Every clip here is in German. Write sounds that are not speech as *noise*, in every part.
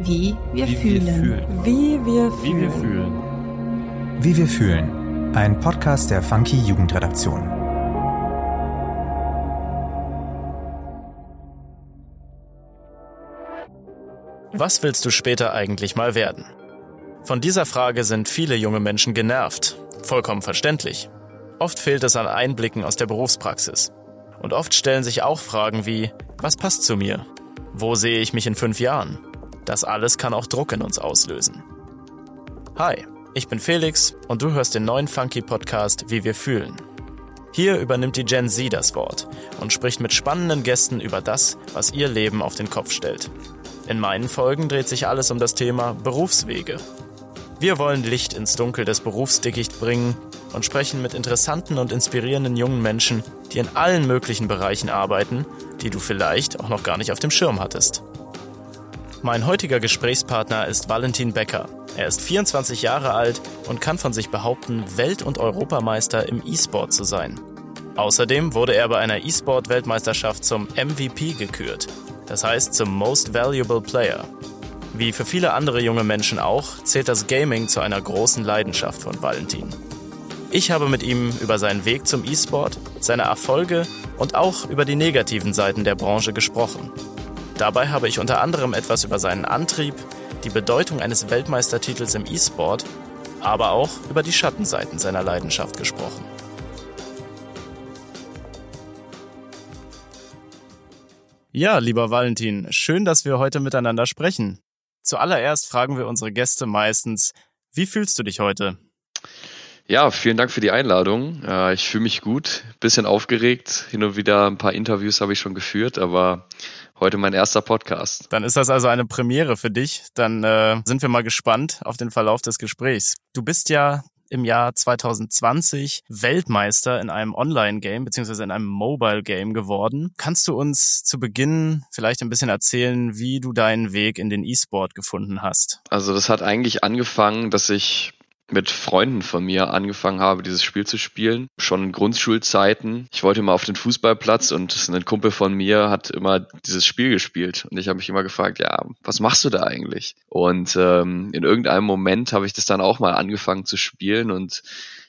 Wie wir Wie fühlen. wir fühlen. Wie wir Wie wir fühlen. fühlen. Wie wir fühlen. Ein Podcast der Funky Jugendredaktion. Was willst du später eigentlich mal werden? Von dieser Frage sind viele junge Menschen genervt. Vollkommen verständlich. Oft fehlt es an Einblicken aus der Berufspraxis. Und oft stellen sich auch Fragen wie, was passt zu mir? Wo sehe ich mich in fünf Jahren? Das alles kann auch Druck in uns auslösen. Hi, ich bin Felix und du hörst den neuen Funky Podcast Wie wir fühlen. Hier übernimmt die Gen Z das Wort und spricht mit spannenden Gästen über das, was ihr Leben auf den Kopf stellt. In meinen Folgen dreht sich alles um das Thema Berufswege. Wir wollen Licht ins Dunkel des Berufsdickicht bringen und sprechen mit interessanten und inspirierenden jungen Menschen, die in allen möglichen Bereichen arbeiten, die du vielleicht auch noch gar nicht auf dem Schirm hattest. Mein heutiger Gesprächspartner ist Valentin Becker. Er ist 24 Jahre alt und kann von sich behaupten, Welt- und Europameister im E-Sport zu sein. Außerdem wurde er bei einer E-Sport-Weltmeisterschaft zum MVP gekürt, das heißt zum Most Valuable Player. Wie für viele andere junge Menschen auch, zählt das Gaming zu einer großen Leidenschaft von Valentin. Ich habe mit ihm über seinen Weg zum E-Sport, seine Erfolge und auch über die negativen Seiten der Branche gesprochen. Dabei habe ich unter anderem etwas über seinen Antrieb, die Bedeutung eines Weltmeistertitels im E-Sport, aber auch über die Schattenseiten seiner Leidenschaft gesprochen. Ja, lieber Valentin, schön, dass wir heute miteinander sprechen. Zuallererst fragen wir unsere Gäste meistens, wie fühlst du dich heute? Ja, vielen Dank für die Einladung. Äh, Ich fühle mich gut, bisschen aufgeregt. Hin und wieder ein paar Interviews habe ich schon geführt, aber heute mein erster Podcast. Dann ist das also eine Premiere für dich. Dann äh, sind wir mal gespannt auf den Verlauf des Gesprächs. Du bist ja im Jahr 2020 Weltmeister in einem Online-Game beziehungsweise in einem Mobile-Game geworden. Kannst du uns zu Beginn vielleicht ein bisschen erzählen, wie du deinen Weg in den E-Sport gefunden hast? Also das hat eigentlich angefangen, dass ich mit Freunden von mir angefangen habe, dieses Spiel zu spielen. Schon in Grundschulzeiten. Ich wollte immer auf den Fußballplatz und ein Kumpel von mir hat immer dieses Spiel gespielt. Und ich habe mich immer gefragt, ja, was machst du da eigentlich? Und ähm, in irgendeinem Moment habe ich das dann auch mal angefangen zu spielen und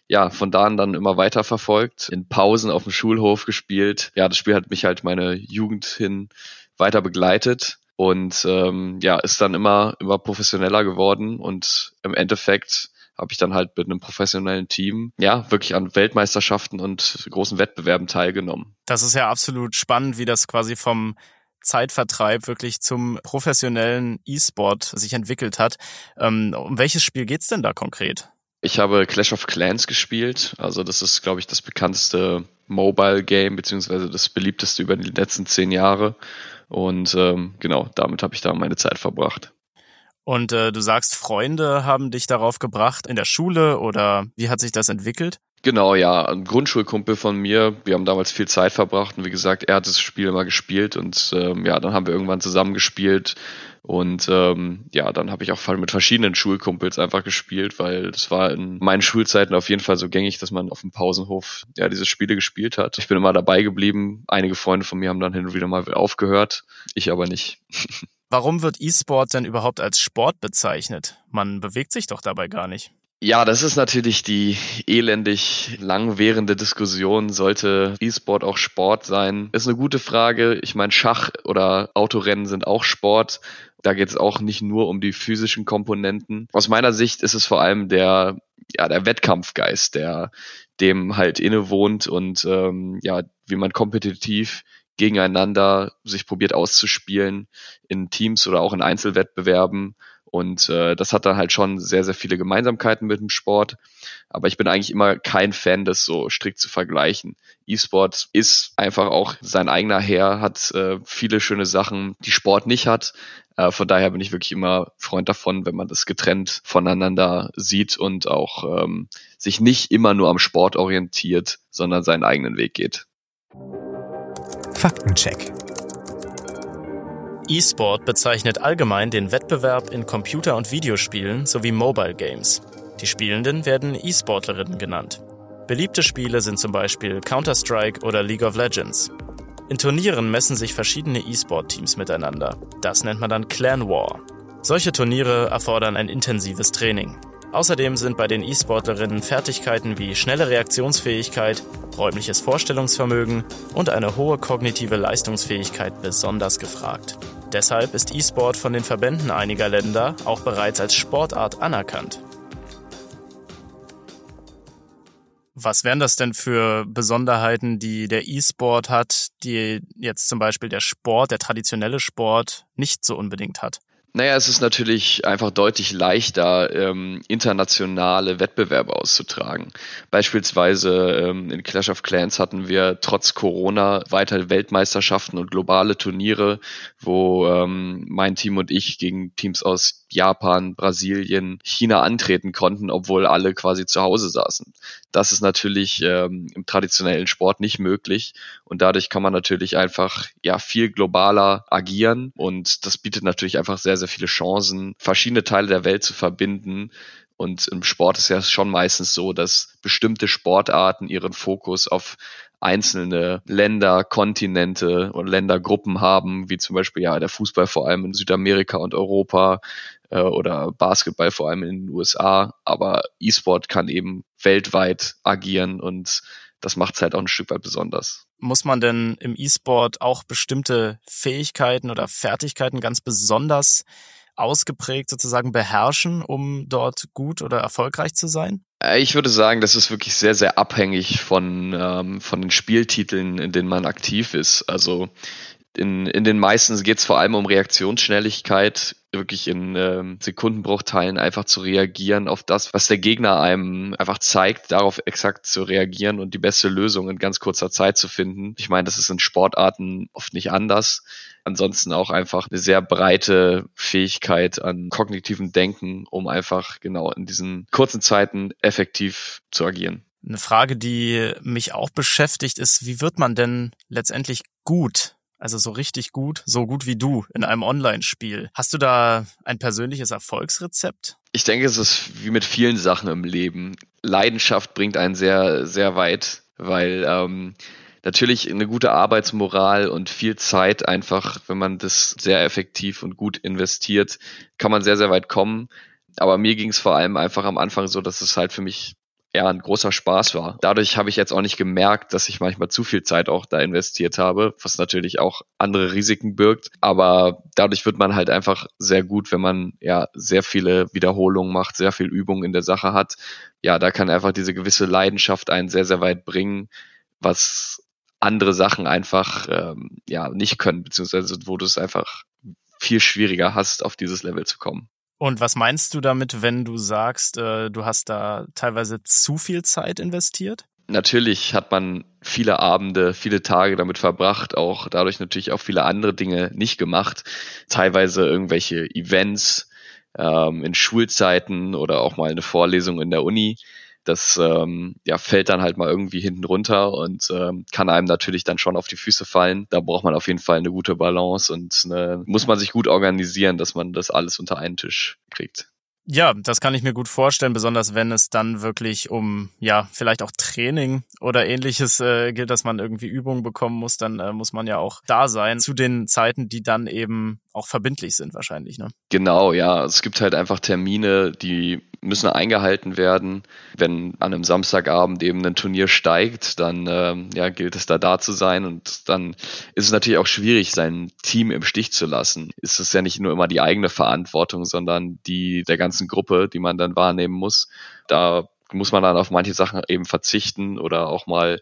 ja, von da an dann immer weiter verfolgt, in Pausen auf dem Schulhof gespielt. Ja, das Spiel hat mich halt meine Jugend hin weiter begleitet und ähm, ja, ist dann immer, immer professioneller geworden und im Endeffekt habe ich dann halt mit einem professionellen Team ja wirklich an Weltmeisterschaften und großen Wettbewerben teilgenommen. Das ist ja absolut spannend, wie das quasi vom Zeitvertreib wirklich zum professionellen E-Sport sich entwickelt hat. Ähm, um welches Spiel geht's denn da konkret? Ich habe Clash of Clans gespielt. Also das ist, glaube ich, das bekannteste Mobile Game, beziehungsweise das beliebteste über die letzten zehn Jahre. Und ähm, genau, damit habe ich da meine Zeit verbracht. Und äh, du sagst, Freunde haben dich darauf gebracht in der Schule oder wie hat sich das entwickelt? Genau, ja, ein Grundschulkumpel von mir. Wir haben damals viel Zeit verbracht und wie gesagt, er hat das Spiel immer gespielt und ähm, ja, dann haben wir irgendwann zusammen gespielt und ähm, ja, dann habe ich auch mit verschiedenen Schulkumpels einfach gespielt, weil das war in meinen Schulzeiten auf jeden Fall so gängig, dass man auf dem Pausenhof ja diese Spiele gespielt hat. Ich bin immer dabei geblieben. Einige Freunde von mir haben dann hin und wieder mal aufgehört, ich aber nicht. *laughs* Warum wird E-Sport denn überhaupt als Sport bezeichnet? Man bewegt sich doch dabei gar nicht. Ja, das ist natürlich die elendig langwährende Diskussion. Sollte E-Sport auch Sport sein? Ist eine gute Frage. Ich meine, Schach oder Autorennen sind auch Sport. Da geht es auch nicht nur um die physischen Komponenten. Aus meiner Sicht ist es vor allem der, ja, der Wettkampfgeist, der dem halt innewohnt und ähm, ja, wie man kompetitiv gegeneinander sich probiert auszuspielen in Teams oder auch in Einzelwettbewerben. Und äh, das hat dann halt schon sehr, sehr viele Gemeinsamkeiten mit dem Sport. Aber ich bin eigentlich immer kein Fan, das so strikt zu vergleichen. E-Sport ist einfach auch sein eigener Herr, hat äh, viele schöne Sachen, die Sport nicht hat. Äh, von daher bin ich wirklich immer Freund davon, wenn man das getrennt voneinander sieht und auch ähm, sich nicht immer nur am Sport orientiert, sondern seinen eigenen Weg geht. Faktencheck. E-Sport bezeichnet allgemein den Wettbewerb in Computer- und Videospielen sowie Mobile Games. Die Spielenden werden E-Sportlerinnen genannt. Beliebte Spiele sind zum Beispiel Counter-Strike oder League of Legends. In Turnieren messen sich verschiedene E-Sport-Teams miteinander. Das nennt man dann Clan War. Solche Turniere erfordern ein intensives Training. Außerdem sind bei den E-Sportlerinnen Fertigkeiten wie schnelle Reaktionsfähigkeit, räumliches Vorstellungsvermögen und eine hohe kognitive Leistungsfähigkeit besonders gefragt. Deshalb ist E-Sport von den Verbänden einiger Länder auch bereits als Sportart anerkannt. Was wären das denn für Besonderheiten, die der E-Sport hat, die jetzt zum Beispiel der Sport, der traditionelle Sport nicht so unbedingt hat? Naja, es ist natürlich einfach deutlich leichter, ähm, internationale Wettbewerbe auszutragen. Beispielsweise ähm, in Clash of Clans hatten wir trotz Corona weiter Weltmeisterschaften und globale Turniere, wo ähm, mein Team und ich gegen Teams aus Japan, Brasilien, China antreten konnten, obwohl alle quasi zu Hause saßen. Das ist natürlich ähm, im traditionellen Sport nicht möglich. Und dadurch kann man natürlich einfach ja viel globaler agieren. Und das bietet natürlich einfach sehr, sehr viele Chancen, verschiedene Teile der Welt zu verbinden. Und im Sport ist ja schon meistens so, dass bestimmte Sportarten ihren Fokus auf einzelne Länder, Kontinente und Ländergruppen haben, wie zum Beispiel ja der Fußball vor allem in Südamerika und Europa äh, oder Basketball vor allem in den USA. Aber E-Sport kann eben weltweit agieren und das macht es halt auch ein Stück weit besonders. Muss man denn im E-Sport auch bestimmte Fähigkeiten oder Fertigkeiten ganz besonders ausgeprägt sozusagen beherrschen, um dort gut oder erfolgreich zu sein? Äh, ich würde sagen, das ist wirklich sehr, sehr abhängig von, ähm, von den Spieltiteln, in denen man aktiv ist. Also in, in den meisten geht es vor allem um Reaktionsschnelligkeit, wirklich in ähm, Sekundenbruchteilen einfach zu reagieren auf das, was der Gegner einem einfach zeigt, darauf exakt zu reagieren und die beste Lösung in ganz kurzer Zeit zu finden. Ich meine, das ist in Sportarten oft nicht anders. Ansonsten auch einfach eine sehr breite Fähigkeit an kognitivem Denken, um einfach genau in diesen kurzen Zeiten effektiv zu agieren. Eine Frage, die mich auch beschäftigt, ist, wie wird man denn letztendlich gut also so richtig gut, so gut wie du in einem Online-Spiel. Hast du da ein persönliches Erfolgsrezept? Ich denke, es ist wie mit vielen Sachen im Leben. Leidenschaft bringt einen sehr, sehr weit, weil ähm, natürlich eine gute Arbeitsmoral und viel Zeit einfach, wenn man das sehr effektiv und gut investiert, kann man sehr, sehr weit kommen. Aber mir ging es vor allem einfach am Anfang so, dass es halt für mich ja ein großer Spaß war. Dadurch habe ich jetzt auch nicht gemerkt, dass ich manchmal zu viel Zeit auch da investiert habe, was natürlich auch andere Risiken birgt. Aber dadurch wird man halt einfach sehr gut, wenn man ja sehr viele Wiederholungen macht, sehr viel Übung in der Sache hat. Ja, da kann einfach diese gewisse Leidenschaft einen sehr, sehr weit bringen, was andere Sachen einfach ähm, ja nicht können, beziehungsweise wo du es einfach viel schwieriger hast, auf dieses Level zu kommen. Und was meinst du damit, wenn du sagst, äh, du hast da teilweise zu viel Zeit investiert? Natürlich hat man viele Abende, viele Tage damit verbracht, auch dadurch natürlich auch viele andere Dinge nicht gemacht. Teilweise irgendwelche Events ähm, in Schulzeiten oder auch mal eine Vorlesung in der Uni das ähm, ja, fällt dann halt mal irgendwie hinten runter und ähm, kann einem natürlich dann schon auf die Füße fallen. Da braucht man auf jeden Fall eine gute Balance und eine, muss man sich gut organisieren, dass man das alles unter einen Tisch kriegt. Ja, das kann ich mir gut vorstellen, besonders wenn es dann wirklich um, ja, vielleicht auch Training oder ähnliches äh, gilt, dass man irgendwie Übungen bekommen muss, dann äh, muss man ja auch da sein zu den Zeiten, die dann eben auch verbindlich sind wahrscheinlich, ne? Genau, ja. Es gibt halt einfach Termine, die müssen eingehalten werden. Wenn an einem Samstagabend eben ein Turnier steigt, dann ähm, ja, gilt es da da zu sein und dann ist es natürlich auch schwierig, sein Team im Stich zu lassen. Ist es ja nicht nur immer die eigene Verantwortung, sondern die der ganzen Gruppe, die man dann wahrnehmen muss. Da muss man dann auf manche Sachen eben verzichten oder auch mal,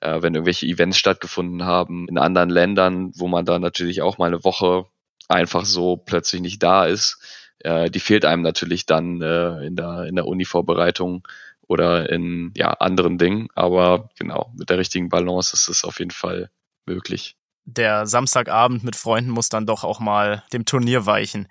äh, wenn irgendwelche Events stattgefunden haben in anderen Ländern, wo man da natürlich auch mal eine Woche einfach so plötzlich nicht da ist, äh, die fehlt einem natürlich dann äh, in der, in der Uni-Vorbereitung oder in ja, anderen Dingen. Aber genau, mit der richtigen Balance ist es auf jeden Fall möglich. Der Samstagabend mit Freunden muss dann doch auch mal dem Turnier weichen.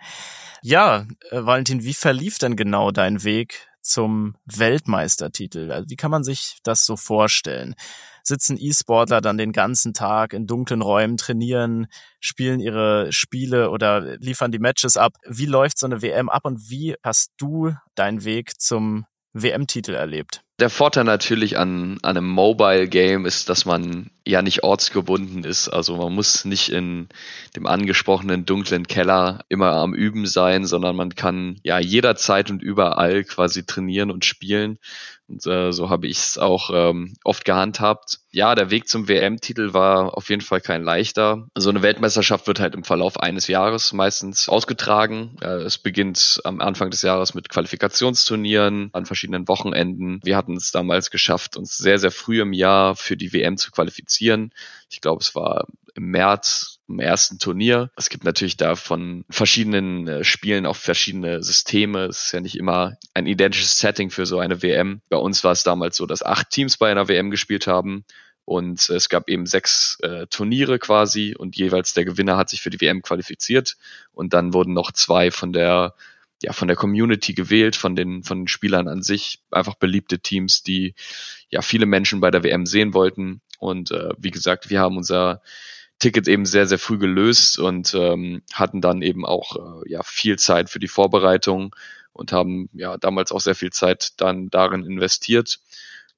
Ja, äh, Valentin, wie verlief denn genau dein Weg zum Weltmeistertitel? Also wie kann man sich das so vorstellen? Sitzen E-Sportler dann den ganzen Tag in dunklen Räumen, trainieren, spielen ihre Spiele oder liefern die Matches ab? Wie läuft so eine WM ab und wie hast du deinen Weg zum WM-Titel erlebt? Der Vorteil natürlich an, an einem Mobile Game ist, dass man ja nicht ortsgebunden ist. Also man muss nicht in dem angesprochenen dunklen Keller immer am Üben sein, sondern man kann ja jederzeit und überall quasi trainieren und spielen. Und äh, so habe ich es auch ähm, oft gehandhabt. Ja, der Weg zum WM-Titel war auf jeden Fall kein leichter. So eine Weltmeisterschaft wird halt im Verlauf eines Jahres meistens ausgetragen. Äh, es beginnt am Anfang des Jahres mit Qualifikationsturnieren an verschiedenen Wochenenden. Wir hatten es damals geschafft, uns sehr, sehr früh im Jahr für die WM zu qualifizieren. Ich glaube, es war im März im ersten Turnier. Es gibt natürlich da von verschiedenen äh, Spielen auch verschiedene Systeme. Es ist ja nicht immer ein identisches Setting für so eine WM. Bei uns war es damals so, dass acht Teams bei einer WM gespielt haben. Und es gab eben sechs äh, Turniere quasi und jeweils der Gewinner hat sich für die WM qualifiziert. Und dann wurden noch zwei von der ja, von der Community gewählt, von den, von den Spielern an sich, einfach beliebte Teams, die ja viele Menschen bei der WM sehen wollten. Und äh, wie gesagt, wir haben unser Ticket eben sehr, sehr früh gelöst und ähm, hatten dann eben auch äh, ja, viel Zeit für die Vorbereitung und haben ja damals auch sehr viel Zeit dann darin investiert.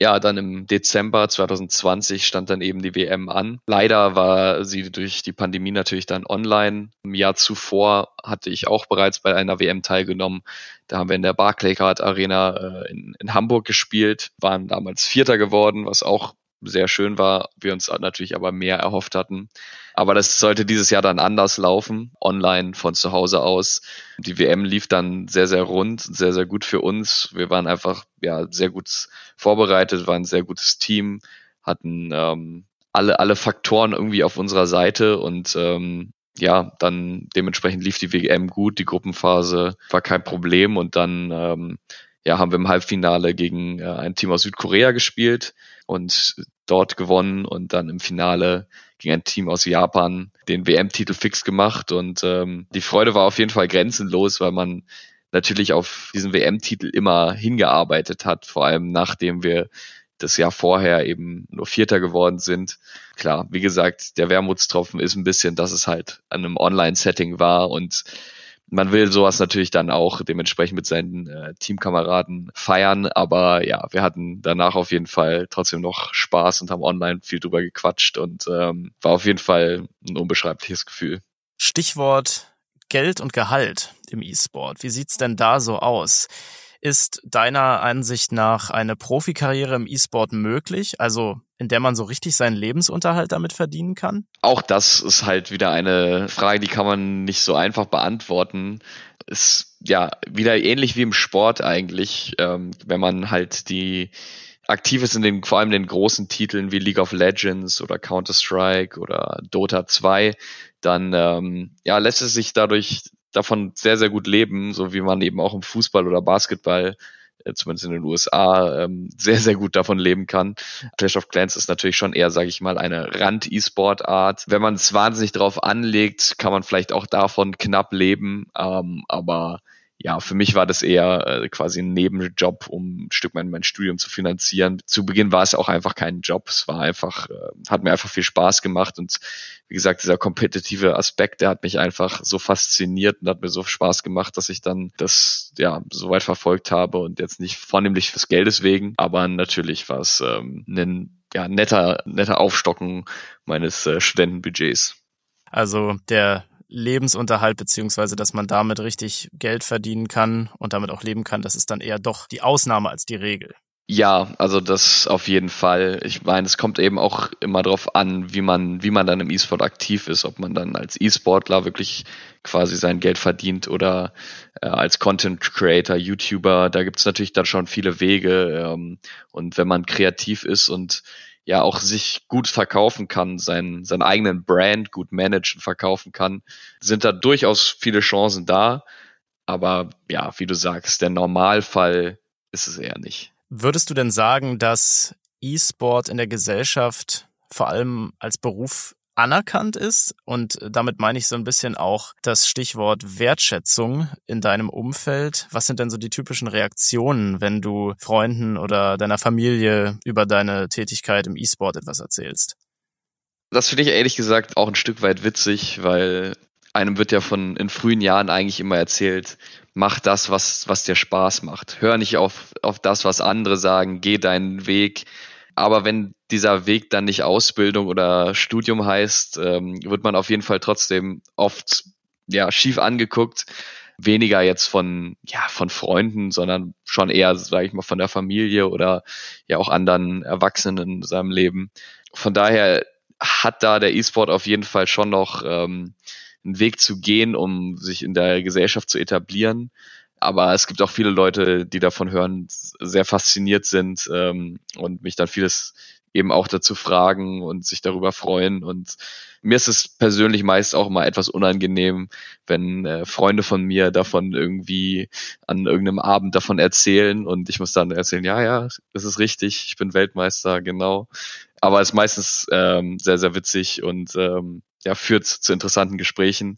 Ja, dann im Dezember 2020 stand dann eben die WM an. Leider war sie durch die Pandemie natürlich dann online. Im Jahr zuvor hatte ich auch bereits bei einer WM teilgenommen. Da haben wir in der Barclaycard Arena äh, in, in Hamburg gespielt, waren damals Vierter geworden, was auch sehr schön war, wir uns natürlich aber mehr erhofft hatten. Aber das sollte dieses Jahr dann anders laufen, online von zu Hause aus. Die WM lief dann sehr, sehr rund, sehr, sehr gut für uns. Wir waren einfach ja sehr gut vorbereitet, waren ein sehr gutes Team, hatten ähm, alle, alle Faktoren irgendwie auf unserer Seite und ähm, ja, dann dementsprechend lief die WM gut, die Gruppenphase war kein Problem und dann ähm, ja, haben wir im Halbfinale gegen äh, ein Team aus Südkorea gespielt und dort gewonnen und dann im Finale gegen ein Team aus Japan den WM-Titel fix gemacht und ähm, die Freude war auf jeden Fall grenzenlos, weil man natürlich auf diesen WM-Titel immer hingearbeitet hat, vor allem nachdem wir das Jahr vorher eben nur Vierter geworden sind. Klar, wie gesagt, der Wermutstropfen ist ein bisschen, dass es halt an einem Online-Setting war und man will sowas natürlich dann auch dementsprechend mit seinen äh, Teamkameraden feiern. Aber ja, wir hatten danach auf jeden Fall trotzdem noch Spaß und haben online viel drüber gequatscht und ähm, war auf jeden Fall ein unbeschreibliches Gefühl. Stichwort Geld und Gehalt im E-Sport. Wie sieht's denn da so aus? Ist deiner Ansicht nach eine Profikarriere im E-Sport möglich, also in der man so richtig seinen Lebensunterhalt damit verdienen kann? Auch das ist halt wieder eine Frage, die kann man nicht so einfach beantworten. Ist ja wieder ähnlich wie im Sport eigentlich, ähm, wenn man halt die aktiv ist in den, vor allem den großen Titeln wie League of Legends oder Counter-Strike oder Dota 2, dann ähm, ja, lässt es sich dadurch davon sehr, sehr gut leben, so wie man eben auch im Fußball oder Basketball äh, zumindest in den USA, ähm, sehr, sehr gut davon leben kann. Clash of Clans ist natürlich schon eher, sage ich mal, eine Rand-E-Sport-Art. Wenn man es wahnsinnig drauf anlegt, kann man vielleicht auch davon knapp leben, ähm, aber ja, für mich war das eher äh, quasi ein Nebenjob, um ein Stück mein, mein Studium zu finanzieren. Zu Beginn war es auch einfach kein Job. Es war einfach, äh, hat mir einfach viel Spaß gemacht und wie gesagt, dieser kompetitive Aspekt, der hat mich einfach so fasziniert und hat mir so Spaß gemacht, dass ich dann das ja so weit verfolgt habe und jetzt nicht vornehmlich fürs Geldes wegen, aber natürlich war es ähm, ein ja, netter, netter Aufstocken meines äh, Studentenbudgets. Also der Lebensunterhalt beziehungsweise dass man damit richtig Geld verdienen kann und damit auch leben kann, das ist dann eher doch die Ausnahme als die Regel. Ja, also das auf jeden Fall. Ich meine, es kommt eben auch immer darauf an, wie man, wie man dann im E-Sport aktiv ist, ob man dann als E-Sportler wirklich quasi sein Geld verdient oder äh, als Content Creator, YouTuber. Da gibt's natürlich dann schon viele Wege. Ähm, und wenn man kreativ ist und ja auch sich gut verkaufen kann, seinen, seinen eigenen Brand gut managen, verkaufen kann, sind da durchaus viele Chancen da. Aber ja, wie du sagst, der Normalfall ist es eher nicht. Würdest du denn sagen, dass E-Sport in der Gesellschaft vor allem als Beruf anerkannt ist. Und damit meine ich so ein bisschen auch das Stichwort Wertschätzung in deinem Umfeld. Was sind denn so die typischen Reaktionen, wenn du Freunden oder deiner Familie über deine Tätigkeit im E-Sport etwas erzählst? Das finde ich ehrlich gesagt auch ein Stück weit witzig, weil einem wird ja von in frühen Jahren eigentlich immer erzählt, mach das, was, was dir Spaß macht. Hör nicht auf, auf das, was andere sagen, geh deinen Weg, Aber wenn dieser Weg dann nicht Ausbildung oder Studium heißt, ähm, wird man auf jeden Fall trotzdem oft ja schief angeguckt. Weniger jetzt von ja von Freunden, sondern schon eher, sage ich mal, von der Familie oder ja auch anderen Erwachsenen in seinem Leben. Von daher hat da der E-Sport auf jeden Fall schon noch ähm, einen Weg zu gehen, um sich in der Gesellschaft zu etablieren. Aber es gibt auch viele Leute, die davon hören, sehr fasziniert sind ähm, und mich dann vieles eben auch dazu fragen und sich darüber freuen. Und mir ist es persönlich meist auch mal etwas unangenehm, wenn äh, Freunde von mir davon irgendwie an irgendeinem Abend davon erzählen und ich muss dann erzählen, ja, ja, das ist richtig, ich bin Weltmeister, genau. Aber es ist meistens ähm, sehr, sehr witzig und ähm, ja, führt zu interessanten Gesprächen.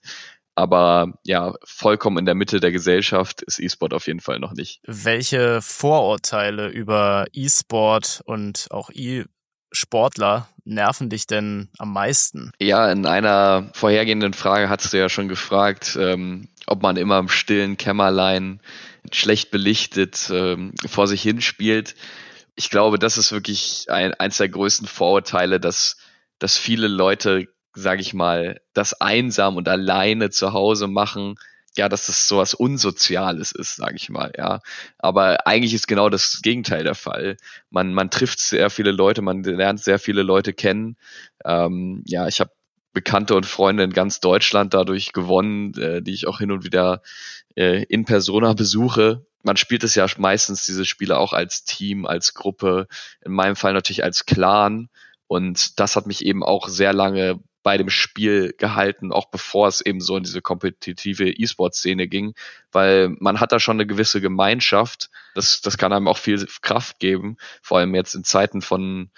Aber ja, vollkommen in der Mitte der Gesellschaft ist E-Sport auf jeden Fall noch nicht. Welche Vorurteile über E-Sport und auch E-Sportler nerven dich denn am meisten? Ja, in einer vorhergehenden Frage hast du ja schon gefragt, ähm, ob man immer im stillen Kämmerlein schlecht belichtet ähm, vor sich hinspielt. Ich glaube, das ist wirklich ein, eins der größten Vorurteile, dass, dass viele Leute sage ich mal, das einsam und alleine zu Hause machen, ja, dass das sowas Unsoziales ist, sage ich mal, ja. Aber eigentlich ist genau das Gegenteil der Fall. Man, man trifft sehr viele Leute, man lernt sehr viele Leute kennen. Ähm, ja, ich habe Bekannte und Freunde in ganz Deutschland dadurch gewonnen, äh, die ich auch hin und wieder äh, in Persona besuche. Man spielt es ja meistens diese Spiele auch als Team, als Gruppe, in meinem Fall natürlich als Clan. Und das hat mich eben auch sehr lange bei dem Spiel gehalten, auch bevor es eben so in diese kompetitive E-Sport-Szene ging, weil man hat da schon eine gewisse Gemeinschaft. Das, das kann einem auch viel Kraft geben. Vor allem jetzt in Zeiten von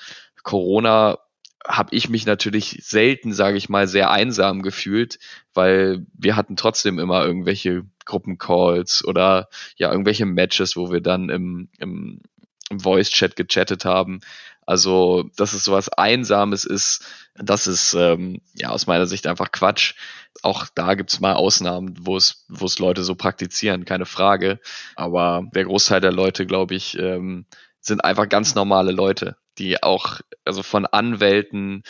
Corona habe ich mich natürlich selten, sage ich mal, sehr einsam gefühlt, weil wir hatten trotzdem immer irgendwelche Gruppencalls oder ja irgendwelche Matches, wo wir dann im, im, im Voice-Chat gechattet haben. Also, dass es sowas Einsames ist, das ist ähm, ja aus meiner Sicht einfach Quatsch. Auch da gibt's mal Ausnahmen, wo es, wo es Leute so praktizieren, keine Frage. Aber der Großteil der Leute, glaube ich, ähm, sind einfach ganz normale Leute, die auch, also von Anwälten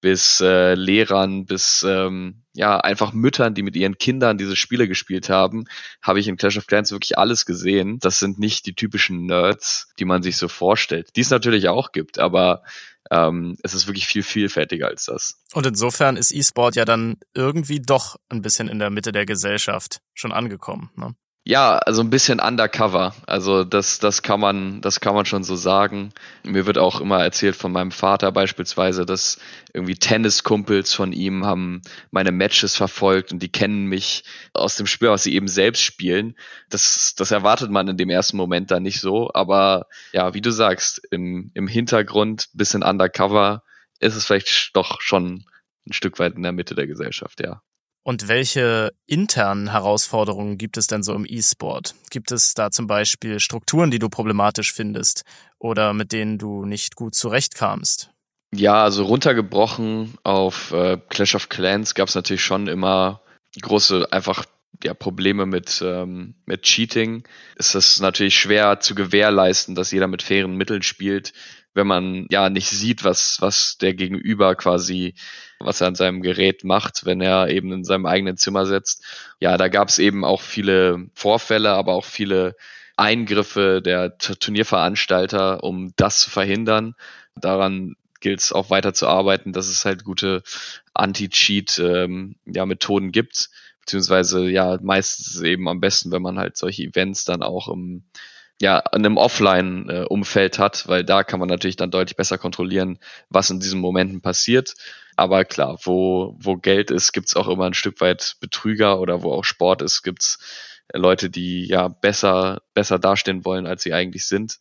bis äh, Lehrern, bis ähm, ja einfach Müttern, die mit ihren Kindern diese Spiele gespielt haben, habe ich in Clash of Clans wirklich alles gesehen. Das sind nicht die typischen Nerds, die man sich so vorstellt, die es natürlich auch gibt, aber ähm, es ist wirklich viel vielfältiger als das. Und insofern ist E-Sport ja dann irgendwie doch ein bisschen in der Mitte der Gesellschaft schon angekommen. Ne? Ja, also ein bisschen undercover. Also das, das kann man, das kann man schon so sagen. Mir wird auch immer erzählt von meinem Vater beispielsweise, dass irgendwie Tenniskumpels von ihm haben meine Matches verfolgt und die kennen mich aus dem Spiel, was sie eben selbst spielen. Das, das erwartet man in dem ersten Moment dann nicht so. Aber ja, wie du sagst, im, im Hintergrund, bisschen undercover, ist es vielleicht doch schon ein Stück weit in der Mitte der Gesellschaft, ja. Und welche internen Herausforderungen gibt es denn so im E-Sport? Gibt es da zum Beispiel Strukturen, die du problematisch findest oder mit denen du nicht gut zurechtkamst? Ja, also runtergebrochen auf äh, Clash of Clans gab es natürlich schon immer große einfach ja, Probleme mit, ähm, mit Cheating. Es ist natürlich schwer zu gewährleisten, dass jeder mit fairen Mitteln spielt wenn man ja nicht sieht, was, was der Gegenüber quasi, was er an seinem Gerät macht, wenn er eben in seinem eigenen Zimmer sitzt. Ja, da gab es eben auch viele Vorfälle, aber auch viele Eingriffe der Turnierveranstalter, um das zu verhindern. Daran gilt es auch weiter zu arbeiten, dass es halt gute Anti-Cheat-Methoden ähm, ja, gibt, beziehungsweise ja meistens eben am besten, wenn man halt solche Events dann auch im ja, in einem Offline-Umfeld hat, weil da kann man natürlich dann deutlich besser kontrollieren, was in diesen Momenten passiert. Aber klar, wo, wo Geld ist, gibt's auch immer ein Stück weit Betrüger oder wo auch Sport ist, gibt's Leute, die ja besser, besser dastehen wollen, als sie eigentlich sind.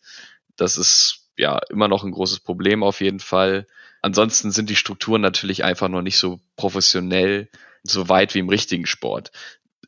Das ist ja immer noch ein großes Problem auf jeden Fall. Ansonsten sind die Strukturen natürlich einfach noch nicht so professionell, so weit wie im richtigen Sport.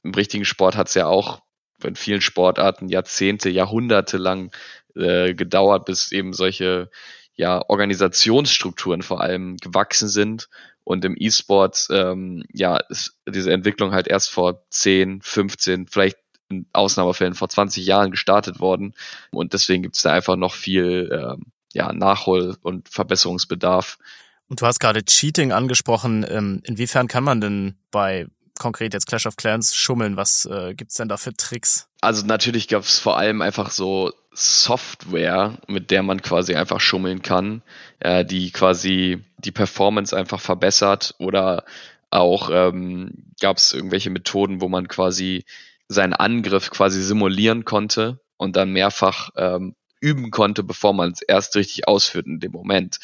Im richtigen Sport hat's ja auch in vielen Sportarten Jahrzehnte, Jahrhunderte lang äh, gedauert, bis eben solche ja, Organisationsstrukturen vor allem gewachsen sind. Und im E-Sport, ähm, ja, ist diese Entwicklung halt erst vor 10, 15, vielleicht in Ausnahmefällen vor 20 Jahren gestartet worden. Und deswegen gibt es da einfach noch viel, ähm, ja, Nachhol- und Verbesserungsbedarf. Und du hast gerade Cheating angesprochen. Ähm, inwiefern kann man denn bei konkret jetzt Clash of Clans schummeln? Was äh, gibt's denn da für Tricks? Also natürlich gab es vor allem einfach so Software, mit der man quasi einfach schummeln kann, äh, die quasi die Performance einfach verbessert oder auch ähm, gab es irgendwelche Methoden, wo man quasi seinen Angriff quasi simulieren konnte und dann mehrfach ähm, üben konnte, bevor man es erst richtig ausführt in dem Moment.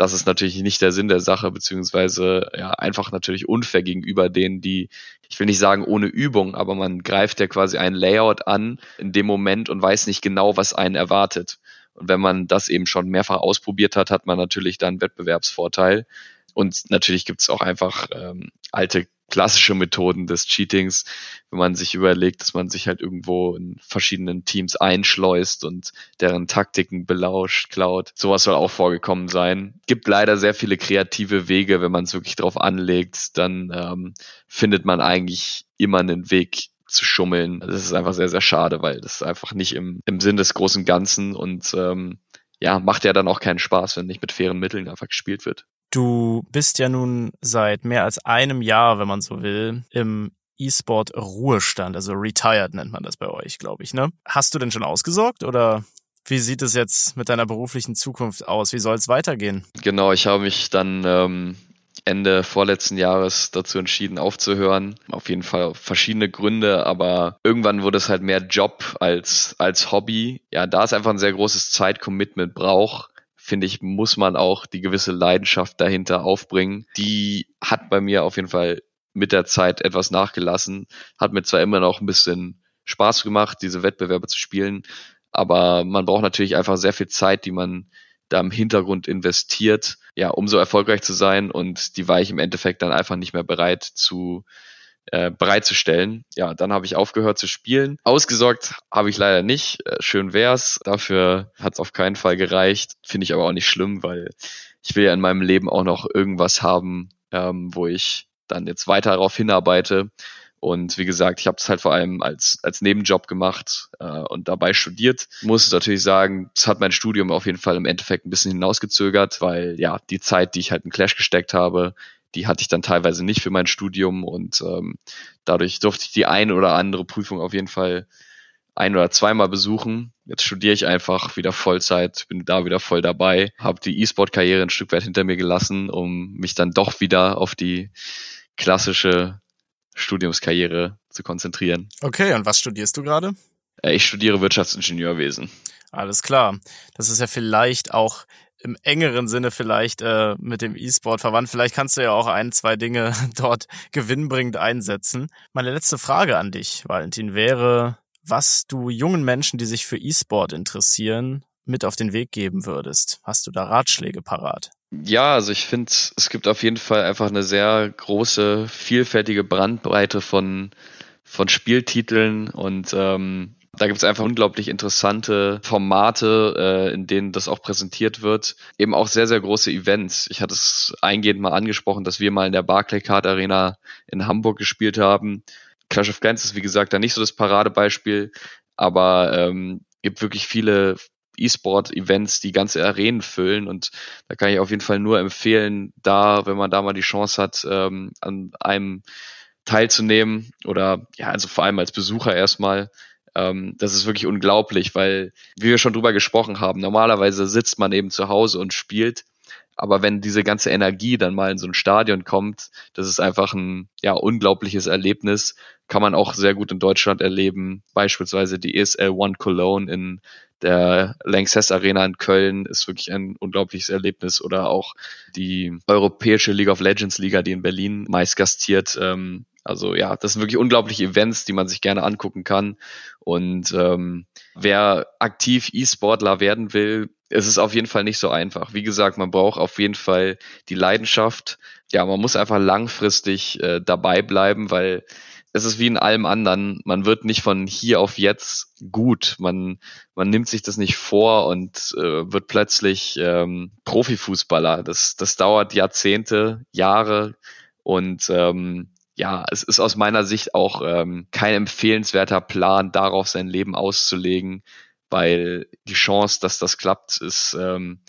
Das ist natürlich nicht der Sinn der Sache, beziehungsweise ja, einfach natürlich unfair gegenüber denen, die, ich will nicht sagen ohne Übung, aber man greift ja quasi ein Layout an in dem Moment und weiß nicht genau, was einen erwartet. Und wenn man das eben schon mehrfach ausprobiert hat, hat man natürlich dann Wettbewerbsvorteil. Und natürlich gibt es auch einfach ähm, alte klassische Methoden des Cheatings, wenn man sich überlegt, dass man sich halt irgendwo in verschiedenen Teams einschleust und deren Taktiken belauscht, klaut. Sowas soll auch vorgekommen sein. Gibt leider sehr viele kreative Wege, wenn man es wirklich drauf anlegt, dann ähm, findet man eigentlich immer einen Weg zu schummeln. Das ist einfach sehr, sehr schade, weil das ist einfach nicht im, im Sinn des großen Ganzen und ähm, ja, macht ja dann auch keinen Spaß, wenn nicht mit fairen Mitteln einfach gespielt wird. Du bist ja nun seit mehr als einem Jahr, wenn man so will, im E-Sport Ruhestand, also retired nennt man das bei euch, glaube ich, ne? Hast du denn schon ausgesorgt oder wie sieht es jetzt mit deiner beruflichen Zukunft aus? Wie soll es weitergehen? Genau, ich habe mich dann ähm, Ende vorletzten Jahres dazu entschieden aufzuhören. Auf jeden Fall verschiedene Gründe, aber irgendwann wurde es halt mehr Job als, als Hobby. Ja, da es einfach ein sehr großes Zeitcommitment braucht, finde ich, muss man auch die gewisse Leidenschaft dahinter aufbringen. Die hat bei mir auf jeden Fall mit der Zeit etwas nachgelassen. Hat mir zwar immer noch ein bisschen Spaß gemacht, diese Wettbewerbe zu spielen, aber man braucht natürlich einfach sehr viel Zeit, die man da im Hintergrund investiert, ja, um so erfolgreich zu sein und die war ich im Endeffekt dann einfach nicht mehr bereit zu äh, bereitzustellen. Ja, dann habe ich aufgehört zu spielen. Ausgesorgt habe ich leider nicht. Äh, schön wär's. Dafür hat es auf keinen Fall gereicht. Finde ich aber auch nicht schlimm, weil ich will ja in meinem Leben auch noch irgendwas haben, ähm, wo ich dann jetzt weiter darauf hinarbeite. Und wie gesagt, ich habe es halt vor allem als, als Nebenjob gemacht äh, und dabei studiert. Muss natürlich sagen, es hat mein Studium auf jeden Fall im Endeffekt ein bisschen hinausgezögert, weil ja, die Zeit, die ich halt in Clash gesteckt habe, die hatte ich dann teilweise nicht für mein Studium und ähm, dadurch durfte ich die eine oder andere Prüfung auf jeden Fall ein oder zweimal besuchen. Jetzt studiere ich einfach wieder Vollzeit, bin da wieder voll dabei, habe die E-Sport-Karriere ein Stück weit hinter mir gelassen, um mich dann doch wieder auf die klassische Studiumskarriere zu konzentrieren. Okay, und was studierst du gerade? Äh, ich studiere Wirtschaftsingenieurwesen. Alles klar. Das ist ja vielleicht auch im engeren Sinne vielleicht äh, mit dem E-Sport verwandt. Vielleicht kannst du ja auch ein, zwei Dinge *laughs* dort gewinnbringend einsetzen. Meine letzte Frage an dich, Valentin, wäre, was du jungen Menschen, die sich für E-Sport interessieren, mit auf den Weg geben würdest. Hast du da Ratschläge parat? Ja, also ich finde, es gibt auf jeden Fall einfach eine sehr große, vielfältige Brandbreite von, von Spieltiteln und ähm, da gibt es einfach unglaublich interessante Formate, äh, in denen das auch präsentiert wird. Eben auch sehr, sehr große Events. Ich hatte es eingehend mal angesprochen, dass wir mal in der Barclaycard Arena in Hamburg gespielt haben. Clash of Clans ist, wie gesagt, da nicht so das Paradebeispiel, aber ähm, gibt wirklich viele E-Sport-Events, die ganze Arenen füllen und da kann ich auf jeden Fall nur empfehlen, da, wenn man da mal die Chance hat, ähm, an einem teilzunehmen oder ja, also vor allem als Besucher erstmal, ähm, das ist wirklich unglaublich, weil, wie wir schon drüber gesprochen haben, normalerweise sitzt man eben zu Hause und spielt. Aber wenn diese ganze Energie dann mal in so ein Stadion kommt, das ist einfach ein ja, unglaubliches Erlebnis. Kann man auch sehr gut in Deutschland erleben. Beispielsweise die ESL One Cologne in der Lanxess Arena in Köln ist wirklich ein unglaubliches Erlebnis. Oder auch die Europäische League of Legends Liga, die in Berlin meist gastiert, ähm, also ja, das sind wirklich unglaubliche Events, die man sich gerne angucken kann. Und ähm, wer aktiv E-Sportler werden will, ist es auf jeden Fall nicht so einfach. Wie gesagt, man braucht auf jeden Fall die Leidenschaft. Ja, man muss einfach langfristig äh, dabei bleiben, weil es ist wie in allem anderen. Man wird nicht von hier auf jetzt gut. Man, man nimmt sich das nicht vor und äh, wird plötzlich ähm, Profifußballer. Das, das dauert Jahrzehnte, Jahre und ähm, ja, es ist aus meiner Sicht auch ähm, kein empfehlenswerter Plan, darauf sein Leben auszulegen. weil die Chance, dass das klappt, ist ähm,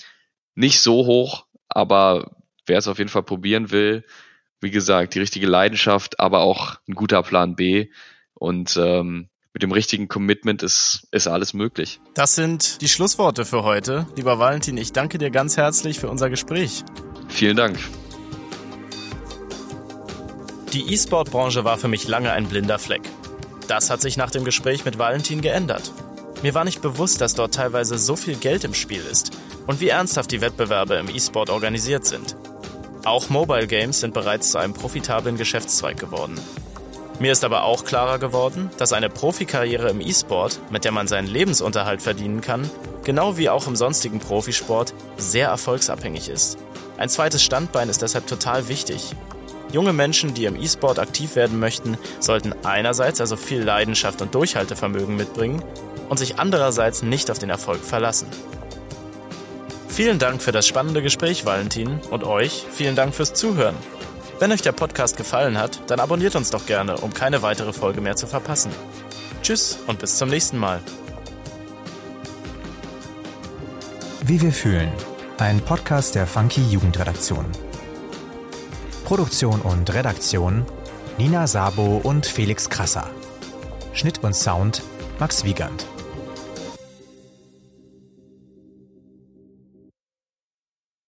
nicht so hoch, aber wer es auf jeden Fall probieren will, wie gesagt, die richtige Leidenschaft, aber auch ein guter Plan B und ähm, mit dem richtigen Commitment ist, ist alles möglich. Das sind die Schlussworte für heute. Lieber Valentin, ich danke dir ganz herzlich für unser Gespräch. Vielen Dank. Die E-Sport-Branche war für mich lange ein blinder Fleck. Das hat sich nach dem Gespräch mit Valentin geändert. Mir war nicht bewusst, dass dort teilweise so viel Geld im Spiel ist und wie ernsthaft die Wettbewerbe im E-Sport organisiert sind. Auch Mobile Games sind bereits zu einem profitablen Geschäftszweig geworden. Mir ist aber auch klarer geworden, dass eine Profikarriere im E-Sport, mit der man seinen Lebensunterhalt verdienen kann, genau wie auch im sonstigen Profisport, sehr erfolgsabhängig ist. Ein zweites Standbein ist deshalb total wichtig. Junge Menschen, die im E-Sport aktiv werden möchten, sollten einerseits also viel Leidenschaft und Durchhaltevermögen mitbringen und sich andererseits nicht auf den Erfolg verlassen. Vielen Dank für das spannende Gespräch, Valentin, und euch vielen Dank fürs Zuhören. Wenn euch der Podcast gefallen hat, dann abonniert uns doch gerne, um keine weitere Folge mehr zu verpassen. Tschüss und bis zum nächsten Mal. Wie wir fühlen. Ein Podcast der Funky Jugendredaktion. Produktion und Redaktion Nina Sabo und Felix Krasser. Schnitt und Sound Max Wiegand.